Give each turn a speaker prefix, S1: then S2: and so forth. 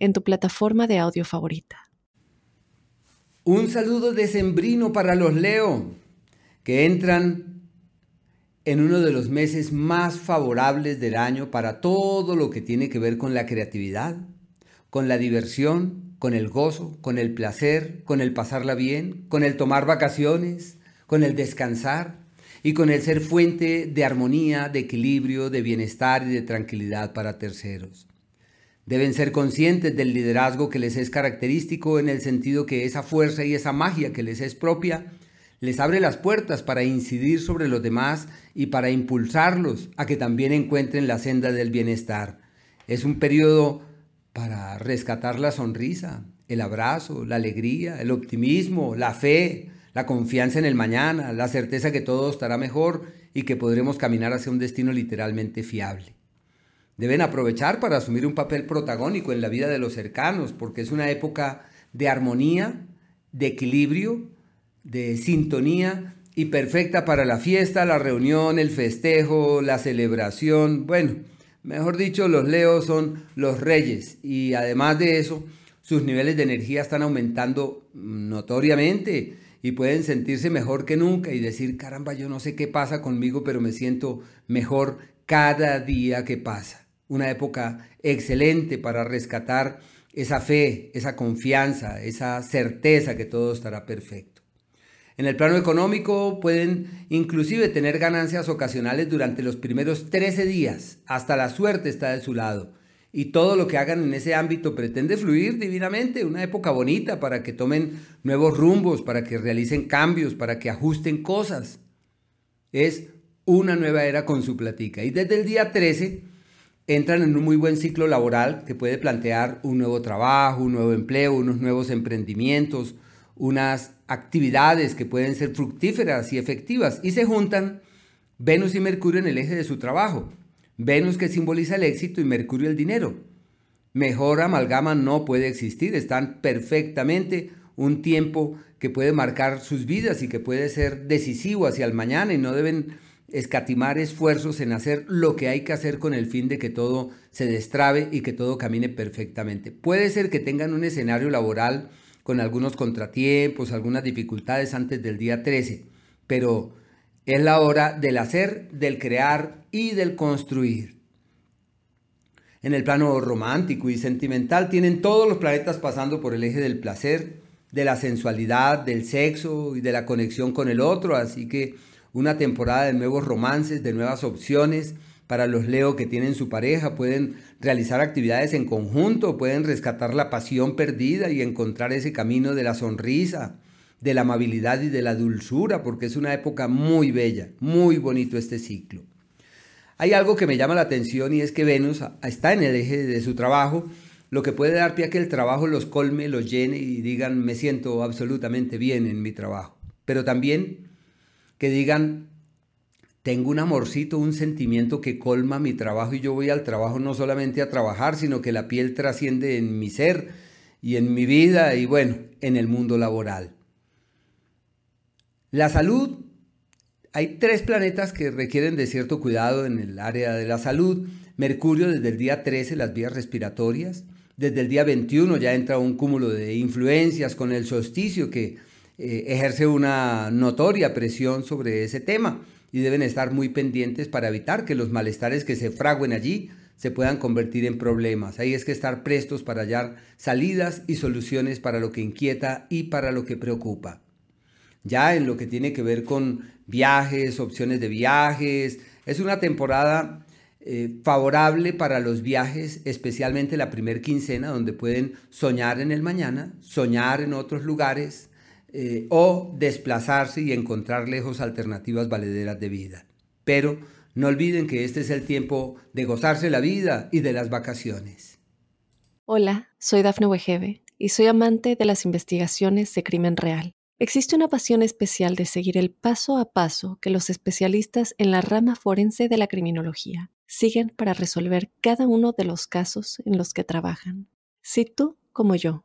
S1: en tu plataforma de audio favorita.
S2: Un saludo decembrino para los Leo, que entran en uno de los meses más favorables del año para todo lo que tiene que ver con la creatividad, con la diversión, con el gozo, con el placer, con el pasarla bien, con el tomar vacaciones, con el descansar y con el ser fuente de armonía, de equilibrio, de bienestar y de tranquilidad para terceros. Deben ser conscientes del liderazgo que les es característico en el sentido que esa fuerza y esa magia que les es propia les abre las puertas para incidir sobre los demás y para impulsarlos a que también encuentren la senda del bienestar. Es un periodo para rescatar la sonrisa, el abrazo, la alegría, el optimismo, la fe, la confianza en el mañana, la certeza que todo estará mejor y que podremos caminar hacia un destino literalmente fiable deben aprovechar para asumir un papel protagónico en la vida de los cercanos, porque es una época de armonía, de equilibrio, de sintonía y perfecta para la fiesta, la reunión, el festejo, la celebración. Bueno, mejor dicho, los leos son los reyes y además de eso, sus niveles de energía están aumentando notoriamente y pueden sentirse mejor que nunca y decir, caramba, yo no sé qué pasa conmigo, pero me siento mejor cada día que pasa una época excelente para rescatar esa fe, esa confianza, esa certeza que todo estará perfecto. En el plano económico pueden inclusive tener ganancias ocasionales durante los primeros 13 días, hasta la suerte está de su lado. Y todo lo que hagan en ese ámbito pretende fluir divinamente, una época bonita para que tomen nuevos rumbos, para que realicen cambios, para que ajusten cosas. Es una nueva era con su platica. Y desde el día 13 entran en un muy buen ciclo laboral que puede plantear un nuevo trabajo, un nuevo empleo, unos nuevos emprendimientos, unas actividades que pueden ser fructíferas y efectivas y se juntan Venus y Mercurio en el eje de su trabajo. Venus que simboliza el éxito y Mercurio el dinero. Mejor amalgama no puede existir, están perfectamente un tiempo que puede marcar sus vidas y que puede ser decisivo hacia el mañana y no deben escatimar esfuerzos en hacer lo que hay que hacer con el fin de que todo se destrabe y que todo camine perfectamente. Puede ser que tengan un escenario laboral con algunos contratiempos, algunas dificultades antes del día 13, pero es la hora del hacer, del crear y del construir. En el plano romántico y sentimental tienen todos los planetas pasando por el eje del placer, de la sensualidad, del sexo y de la conexión con el otro, así que una temporada de nuevos romances, de nuevas opciones. Para los Leo que tienen su pareja, pueden realizar actividades en conjunto, pueden rescatar la pasión perdida y encontrar ese camino de la sonrisa, de la amabilidad y de la dulzura, porque es una época muy bella, muy bonito este ciclo. Hay algo que me llama la atención y es que Venus está en el eje de su trabajo, lo que puede dar pie a que el trabajo los colme, los llene y digan me siento absolutamente bien en mi trabajo. Pero también que digan, tengo un amorcito, un sentimiento que colma mi trabajo y yo voy al trabajo no solamente a trabajar, sino que la piel trasciende en mi ser y en mi vida y bueno, en el mundo laboral. La salud, hay tres planetas que requieren de cierto cuidado en el área de la salud. Mercurio desde el día 13, las vías respiratorias. Desde el día 21 ya entra un cúmulo de influencias con el solsticio que eh, ejerce una notoria presión sobre ese tema y deben estar muy pendientes para evitar que los malestares que se fraguen allí se puedan convertir en problemas. Ahí es que estar prestos para hallar salidas y soluciones para lo que inquieta y para lo que preocupa. Ya en lo que tiene que ver con viajes, opciones de viajes, es una temporada eh, favorable para los viajes, especialmente la primer quincena, donde pueden soñar en el mañana, soñar en otros lugares, eh, o desplazarse y encontrar lejos alternativas valederas de vida. Pero no olviden que este es el tiempo de gozarse la vida y de las vacaciones.
S1: Hola, soy Dafne Wegebe y soy amante de las investigaciones de crimen real. Existe una pasión especial de seguir el paso a paso que los especialistas en la rama forense de la criminología siguen para resolver cada uno de los casos en los que trabajan. Si tú, como yo,